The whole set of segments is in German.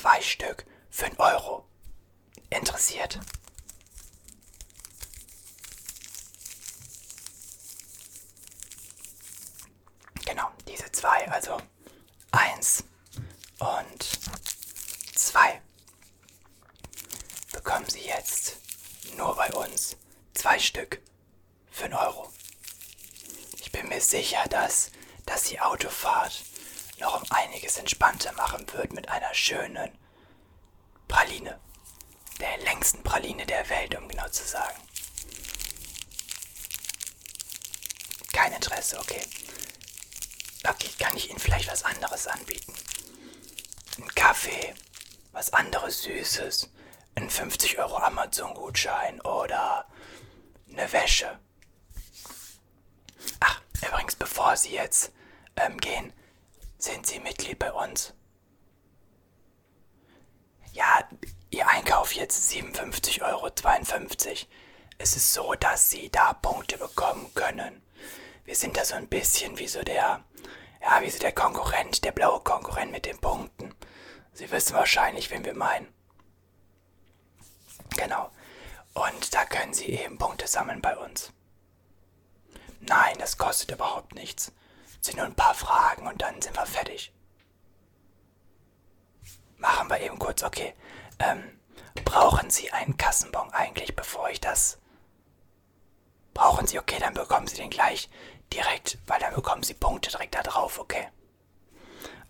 zwei Stück für einen Euro. Interessiert? Genau, diese zwei, also eins und zwei bekommen Sie jetzt nur bei uns zwei Stück für einen Euro. Ich bin mir sicher, dass, dass die Autofahrt noch um einiges entspannter machen wird mit einer schönen Praline. Der längsten Praline der Welt, um genau zu sagen. Kein Interesse, okay. Okay, kann ich Ihnen vielleicht was anderes anbieten? Ein Kaffee, was anderes Süßes, ein 50 Euro Amazon-Gutschein oder eine Wäsche. Ach, übrigens, bevor Sie jetzt ähm, gehen, sind Sie Mitglied bei uns? Ja, Ihr Einkauf jetzt 57,52 Euro. Es ist so, dass Sie da Punkte bekommen können. Wir sind da so ein bisschen wie so der, ja, wie so der Konkurrent, der blaue Konkurrent mit den Punkten. Sie wissen wahrscheinlich, wen wir meinen. Genau. Und da können Sie eben Punkte sammeln bei uns. Nein, das kostet überhaupt nichts. Es sind nur ein paar Fragen und dann sind wir fertig. Machen wir eben kurz, okay. Ähm, brauchen Sie einen Kassenbon eigentlich, bevor ich das... Brauchen Sie, okay, dann bekommen Sie den gleich direkt, weil dann bekommen Sie Punkte direkt da drauf, okay.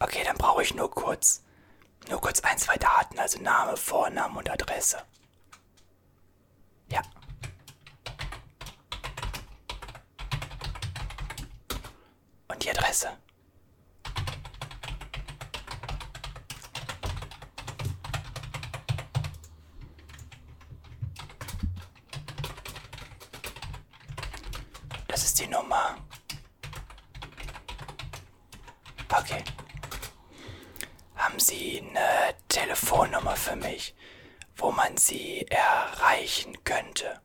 Okay, dann brauche ich nur kurz, nur kurz ein, zwei Daten, also Name, Vorname und Adresse. Ja. Und die Adresse. Das ist die Nummer. Okay. Haben Sie eine Telefonnummer für mich, wo man Sie erreichen könnte?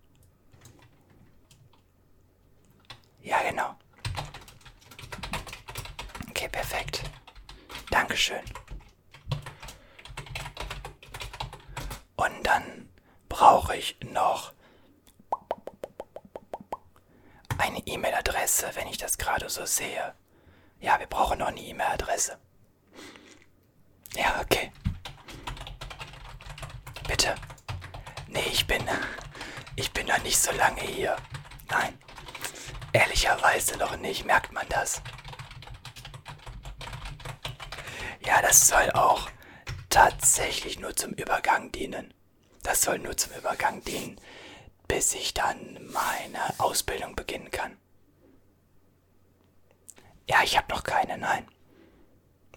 Ja, genau. Okay, perfekt. Dankeschön. Und dann brauche ich noch eine E-Mail-Adresse, wenn ich das gerade so sehe. Ja, wir brauchen noch eine E-Mail-Adresse. Ja, okay. Bitte. Nee, ich bin. Ich bin noch nicht so lange hier. Nein. Ehrlicherweise noch nicht, merkt man das. Ja, das soll auch tatsächlich nur zum Übergang dienen. Das soll nur zum Übergang dienen, bis ich dann meine Ausbildung beginnen kann. Ja, ich habe noch keine, nein.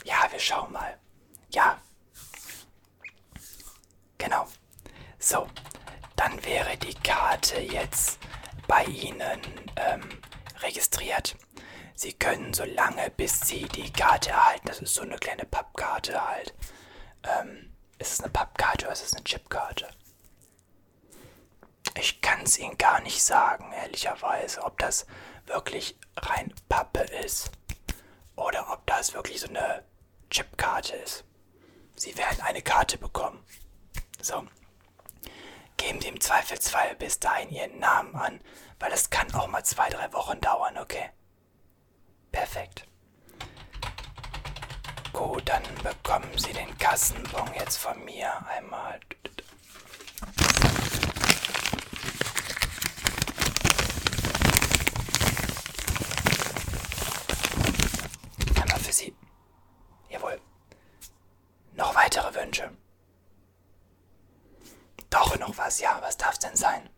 Ja, wir schauen mal. Ja. Genau. So, dann wäre die Karte jetzt bei Ihnen ähm, registriert. Sie können so lange, bis Sie die Karte erhalten, das ist so eine kleine Pappkarte halt. Ähm, ist es eine Pappkarte oder ist es eine Chipkarte? Ich kann es Ihnen gar nicht sagen, ehrlicherweise, ob das wirklich rein Pappe ist oder ob das wirklich so eine Chipkarte ist. Sie werden eine Karte bekommen. So. Geben Sie im Zweifelsfall bis dahin Ihren Namen an, weil es kann auch mal zwei, drei Wochen dauern, okay? Perfekt. Gut, dann bekommen Sie den Kassenbon jetzt von mir. Einmal für Sie. Jawohl. Noch weitere Wünsche? Doch, noch was, ja. Was darf es denn sein?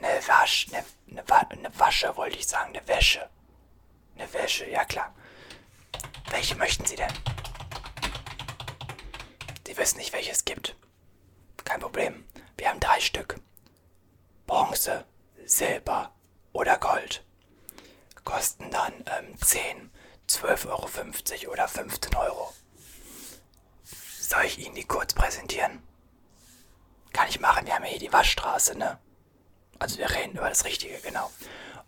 Eine Wasch, eine, eine, Wa eine Wasche wollte ich sagen, eine Wäsche. Eine Wäsche, ja klar. Welche möchten Sie denn? Sie wissen nicht, welches es gibt. Kein Problem. Wir haben drei Stück. Bronze, Silber oder Gold. Kosten dann ähm, 10, 12,50 Euro oder 15 Euro. Soll ich Ihnen die kurz präsentieren? Kann ich machen, wir haben ja hier die Waschstraße, ne? Also wir reden über das Richtige, genau.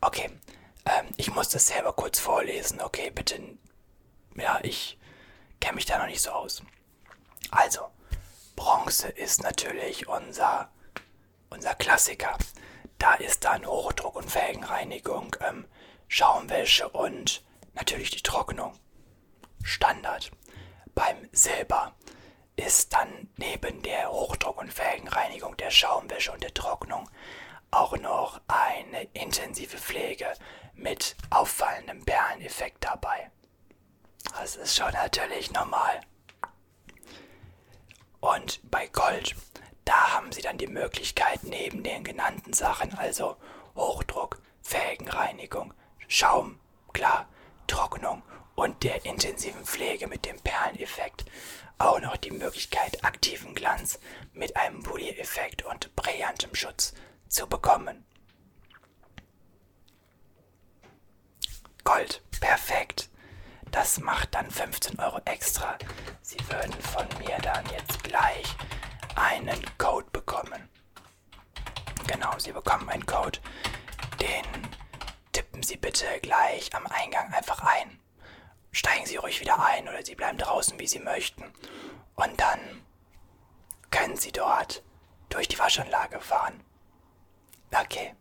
Okay, ähm, ich muss das selber kurz vorlesen, okay, bitte. Ja, ich kenne mich da noch nicht so aus. Also, Bronze ist natürlich unser, unser Klassiker. Da ist dann Hochdruck und Felgenreinigung, ähm, Schaumwäsche und natürlich die Trocknung. Standard. Beim Silber ist dann neben der Hochdruck- und Felgenreinigung, der Schaumwäsche und der Trocknung auch noch eine intensive Pflege mit auffallendem Perleneffekt dabei. Das ist schon natürlich normal. Und bei Gold, da haben Sie dann die Möglichkeit, neben den genannten Sachen, also Hochdruck, Felgenreinigung, Schaum, klar, Trocknung und der intensiven Pflege mit dem Perleneffekt, auch noch die Möglichkeit, aktiven Glanz mit einem Polier-Effekt und brillantem Schutz zu bekommen. Gold, perfekt. Das macht dann 15 Euro extra. Sie würden von mir dann jetzt gleich einen Code bekommen. Genau, Sie bekommen einen Code. Den tippen Sie bitte gleich am Eingang einfach ein. Steigen Sie ruhig wieder ein oder Sie bleiben draußen, wie Sie möchten. Und dann können Sie dort durch die Waschanlage fahren. Okay,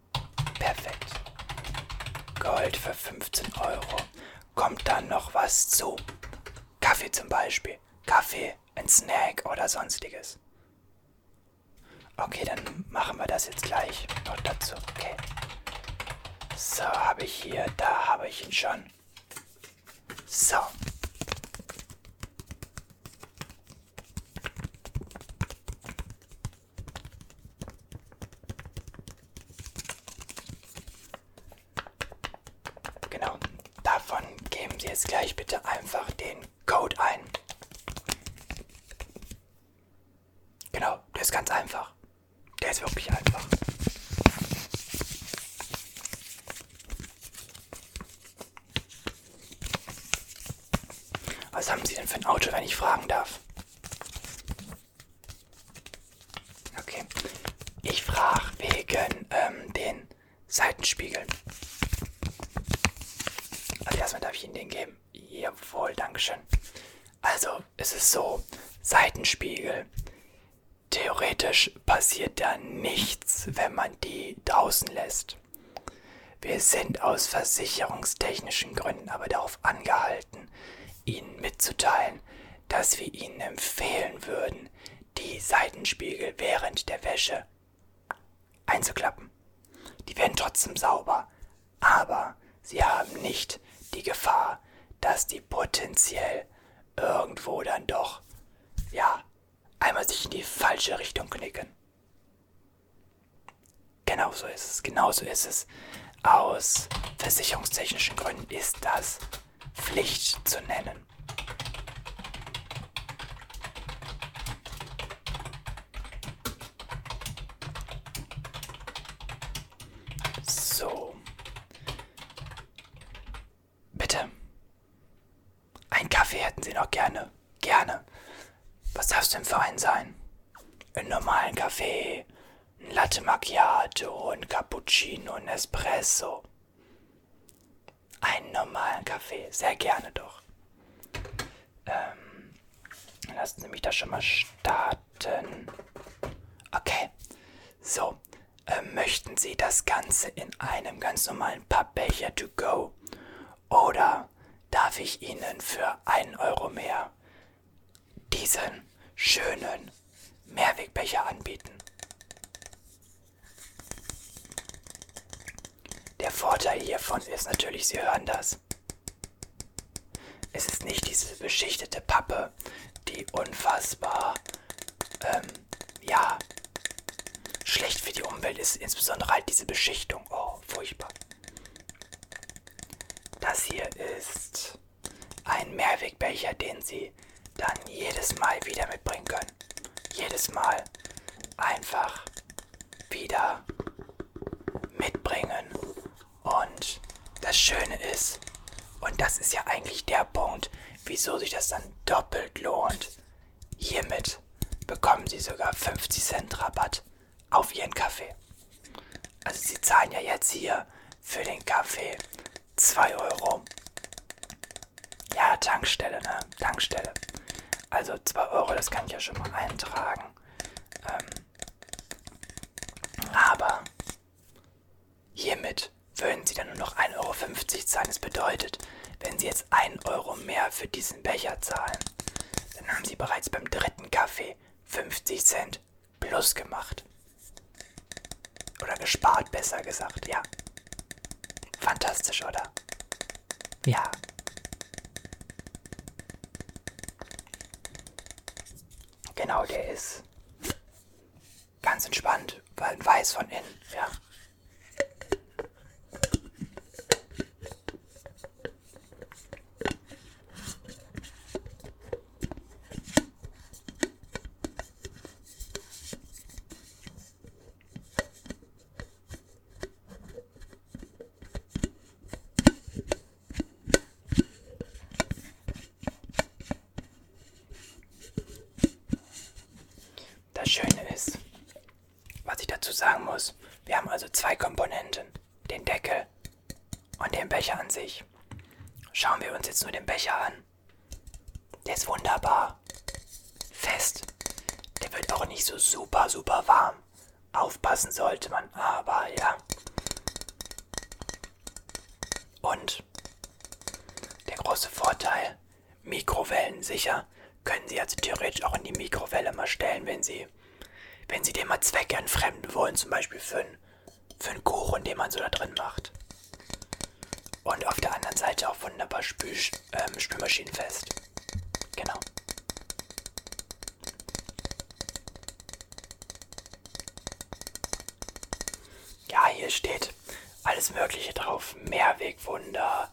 perfekt. Gold für 15 Euro. Kommt dann noch was zu? Kaffee zum Beispiel. Kaffee, ein Snack oder sonstiges. Okay, dann machen wir das jetzt gleich noch dazu. Okay. So, habe ich hier, da habe ich ihn schon. So. Genau, davon geben Sie jetzt gleich bitte einfach den Code ein. Genau, der ist ganz einfach. Der ist wirklich einfach. Was haben Sie denn für ein Auto, wenn ich fragen darf? Okay. Ich frage wegen ähm, den Seitenspiegeln. Also erstmal darf ich Ihnen den geben. Jawohl, Dankeschön. Also, es ist so, Seitenspiegel. Theoretisch passiert da nichts, wenn man die draußen lässt. Wir sind aus versicherungstechnischen Gründen aber darauf angehalten, Ihnen mitzuteilen, dass wir Ihnen empfehlen würden, die Seitenspiegel während der Wäsche einzuklappen. Die werden trotzdem sauber, aber sie haben nicht die Gefahr, dass die potenziell irgendwo dann doch, ja, einmal sich in die falsche Richtung knicken. Genau so ist es, genau so ist es. Aus versicherungstechnischen Gründen ist das Pflicht zu nennen. So. Bitte. Ein Kaffee hätten Sie noch gerne. Einen sein? Einen normalen Kaffee, ein Latte Macchiato, ein Cappuccino, ein Espresso. Einen normalen Kaffee, sehr gerne doch. Ähm, lassen Sie mich da schon mal starten. Okay, so. Äh, möchten Sie das Ganze in einem ganz normalen Pappbecher to go? Oder darf ich Ihnen für einen Euro mehr diesen schönen Mehrwegbecher anbieten? Der Vorteil hiervon ist natürlich, Sie hören das. Es ist nicht diese beschichtete Pappe, die unfassbar, ähm, ja, schlecht für die Umwelt ist. Insbesondere halt diese Beschichtung. Oh, furchtbar. Das hier ist ein Mehrwegbecher, den Sie dann jedes Mal wieder mitbringen können. Jedes Mal einfach wieder mitbringen. Und das Schöne ist, und das ist ja eigentlich der Punkt, wieso sich das dann doppelt lohnt. Hiermit bekommen Sie sogar 50 Cent Rabatt auf Ihren Kaffee. Also Sie zahlen ja jetzt hier für den Kaffee 2 Euro. Ja, Tankstelle, ne? Tankstelle. Also 2 Euro, das kann ich ja schon mal eintragen. Ähm, aber hiermit würden Sie dann nur noch 1,50 Euro zahlen. Das bedeutet, wenn Sie jetzt 1 Euro mehr für diesen Becher zahlen, dann haben Sie bereits beim dritten Kaffee 50 Cent plus gemacht. Oder gespart, besser gesagt, ja. Fantastisch, oder? Ja. Genau, der ist ganz entspannt, weil weiß von innen, ja. Schöne ist, was ich dazu sagen muss, wir haben also zwei Komponenten, den Deckel und den Becher an sich. Schauen wir uns jetzt nur den Becher an. Der ist wunderbar. Fest. Der wird auch nicht so super, super warm. Aufpassen sollte man, aber ja. Und der große Vorteil, mikrowellensicher, können Sie also theoretisch auch in die Mikrowelle mal stellen, wenn Sie, wenn Sie den mal zweckentfremden wollen, zum Beispiel für einen, für einen Kuchen, den man so da drin macht. Und auf der anderen Seite auch wunderbar Spül, ähm, spülmaschinenfest. Genau. Ja, hier steht alles Mögliche drauf. Mehrwegwunder,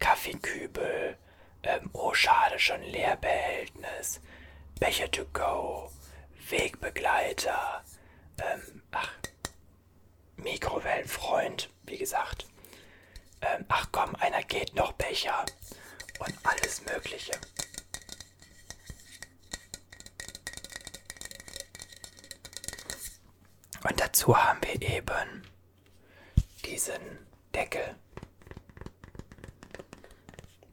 Kaffeekübel, ähm, oh schade, schon Leerbehältnis, Becher to go, Wegbegleiter, ähm, ach, Mikrowellenfreund, wie gesagt. Ähm, ach komm, einer geht noch Becher und alles Mögliche. Und dazu haben wir eben diesen Deckel,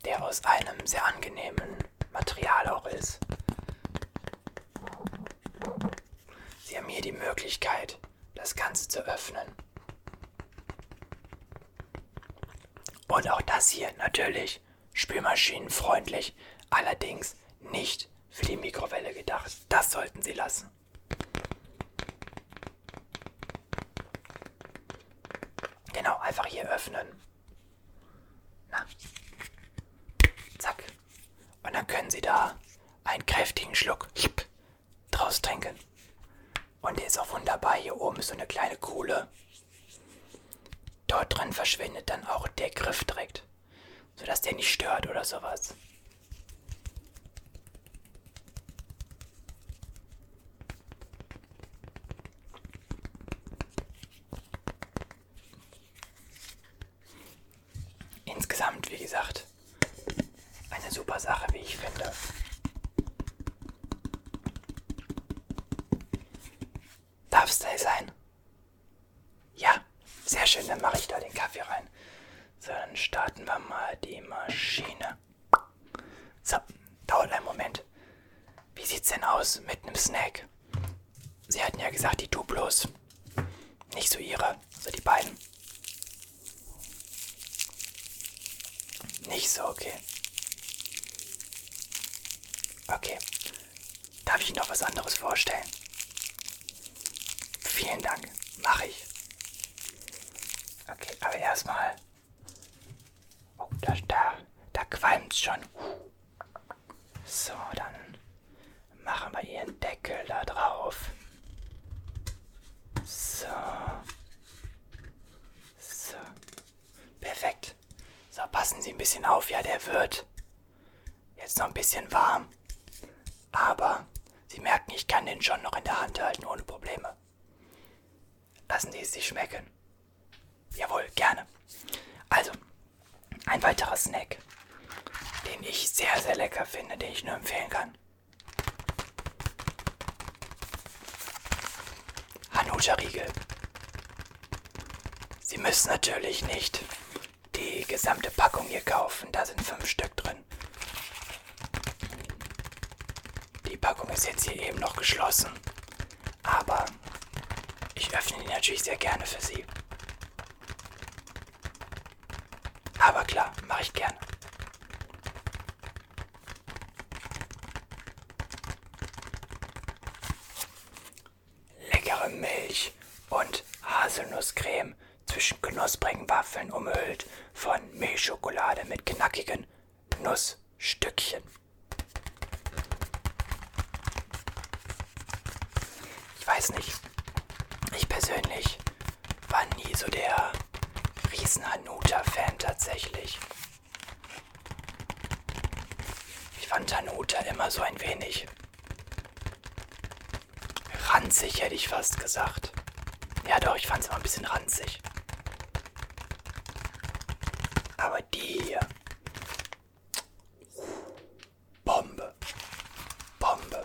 der aus einem sehr angenehmen Material auch ist. Sie haben hier die Möglichkeit, das Ganze zu öffnen. Und auch das hier natürlich spülmaschinenfreundlich, allerdings nicht für die Mikrowelle gedacht. Das sollten Sie lassen. Genau, einfach hier öffnen. Na. Zack. Und dann können Sie da einen kräftigen Schluck draus trinken. Und der ist auch wunderbar. Hier oben ist so eine kleine Kuhle. Dort drin verschwindet dann auch der Griff direkt, sodass der nicht stört oder sowas. Insgesamt, wie gesagt, eine super Sache, wie ich finde. Darf es da sein? Ja, sehr schön, dann mache ich da den Kaffee rein. So, dann starten wir mal die Maschine. So, dauert einen Moment. Wie sieht's denn aus mit einem Snack? Sie hatten ja gesagt, die Duplos. Nicht so ihre, also die beiden. Nicht so, okay. Okay. Darf ich Ihnen noch was anderes vorstellen? Vielen Dank. Mache ich. Okay, aber erstmal. Oh, da, da, da qualmt schon. So, dann machen wir Ihren Deckel da drauf. So. So. Perfekt. So, passen Sie ein bisschen auf. Ja, der wird jetzt noch ein bisschen warm. Aber Sie merken, ich kann den schon noch in der Hand halten ohne Probleme. Lassen Sie es sich schmecken. Jawohl, gerne. Also, ein weiterer Snack, den ich sehr, sehr lecker finde, den ich nur empfehlen kann. Hanuta Riegel. Sie müssen natürlich nicht die gesamte Packung hier kaufen, da sind fünf Stück drin. Die Packung ist jetzt hier eben noch geschlossen, aber ich öffne die natürlich sehr gerne für Sie. Aber klar, mache ich gerne. Milch und Haselnusscreme zwischen knusprigen Waffeln umhüllt von Milchschokolade mit knackigen Nussstückchen. Ich weiß nicht. Ich persönlich war nie so der riesen Hanuta-Fan tatsächlich. Ich fand Hanuta immer so ein wenig ranzig, hätte ich fast gesagt. Ja doch, ich fand es immer ein bisschen ranzig. Aber die hier. Bombe. Bombe.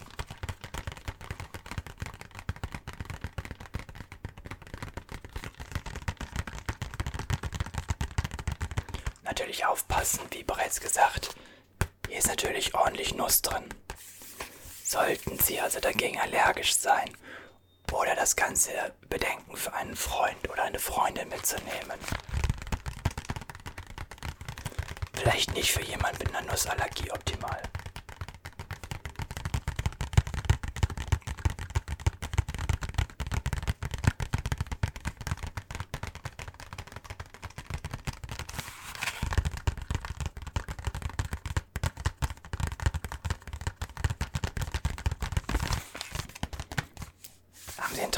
Natürlich aufpassen, wie bereits gesagt. Hier ist natürlich ordentlich Nuss drin. Sollten Sie also dagegen allergisch sein oder das Ganze bedenken, für einen Freund oder eine Freundin mitzunehmen. Vielleicht nicht für jemanden mit einer Nussallergie optimal.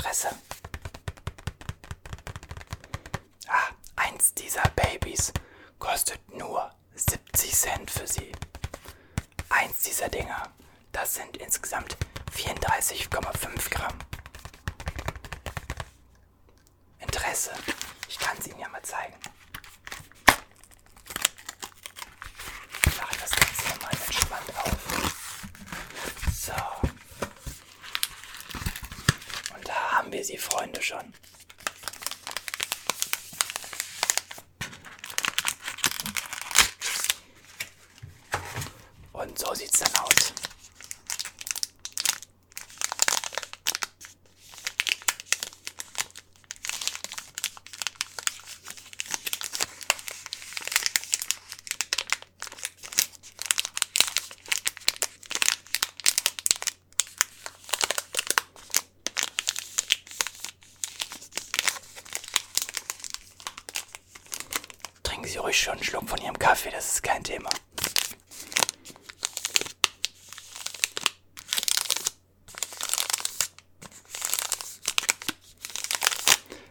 Interesse? Ah, eins dieser Babys kostet nur 70 Cent für Sie. Eins dieser Dinger, das sind insgesamt 34,5 Gramm. Interesse? Ich kann es Ihnen ja mal zeigen. Ich mache das Ganze hier mal entspannt auf. So. Und da haben wir sie, Freunde, schon. Und so sieht's dann aus. Trinken Sie ruhig schon einen Schluck von Ihrem Kaffee, das ist kein Thema.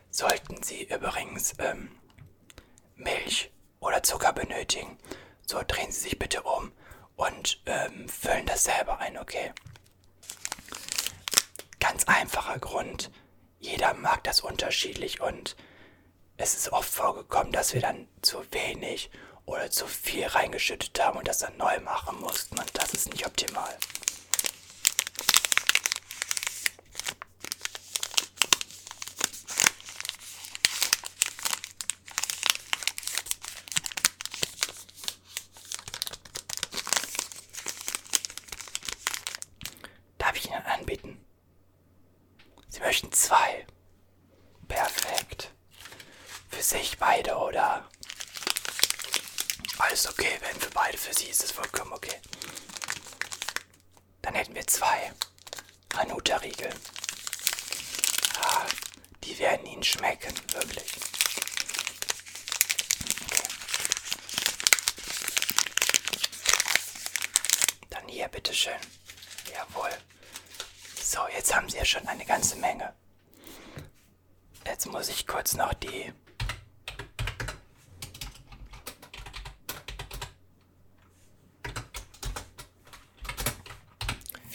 Sollten Sie übrigens ähm, Milch oder Zucker benötigen, so drehen Sie sich bitte um und ähm, füllen das selber ein, okay? Ganz einfacher Grund. Jeder mag das unterschiedlich und es ist oft vorgekommen, dass wir dann zu wenig oder zu viel reingeschüttet haben und das dann neu machen mussten und das ist nicht optimal. Darf ich Ihnen anbieten? Sie möchten zwei. Perfekt. Für sich beide, oder? Alles okay, wenn für beide für Sie ist es vollkommen okay. Dann hätten wir zwei. Hanuta-Riegel. Ah, die werden Ihnen schmecken, wirklich. Dann hier, bitteschön. Jawohl. So, jetzt haben Sie ja schon eine ganze Menge. Jetzt muss ich kurz noch die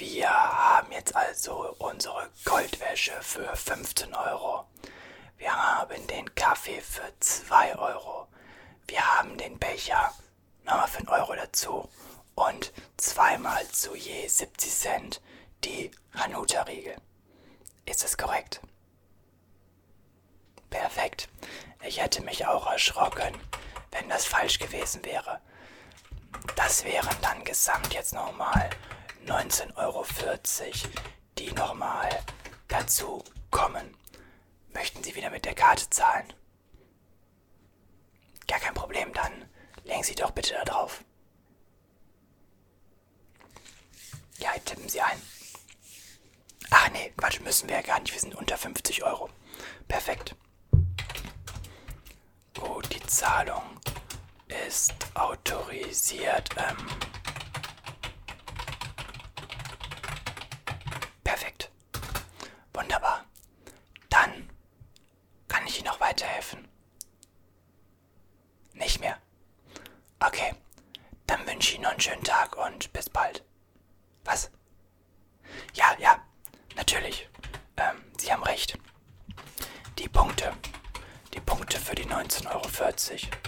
Wir haben jetzt also unsere Goldwäsche für 15 Euro. Wir haben den Kaffee für 2 Euro. Wir haben den Becher nochmal für einen Euro dazu. Und zweimal zu je 70 Cent die Hanuta-Riegel. Ist das korrekt? Perfekt. Ich hätte mich auch erschrocken, wenn das falsch gewesen wäre. Das wären dann gesamt jetzt nochmal 19,40 Euro, die nochmal dazu kommen. Möchten Sie wieder mit der Karte zahlen? Gar kein Problem, dann legen Sie doch bitte da drauf. Ja, tippen Sie ein. Ach nee, Quatsch, müssen wir ja gar nicht. Wir sind unter 50 Euro. Perfekt. Gut, die Zahlung ist autorisiert. Ähm Perfekt. Wunderbar. Dann kann ich Ihnen noch weiterhelfen. Nicht mehr. Okay. Dann wünsche ich Ihnen noch einen schönen Tag und bis bald. Was? Ja, ja, natürlich. Ähm, Sie haben recht. Die Punkte. Die Punkte für die 19,40 Euro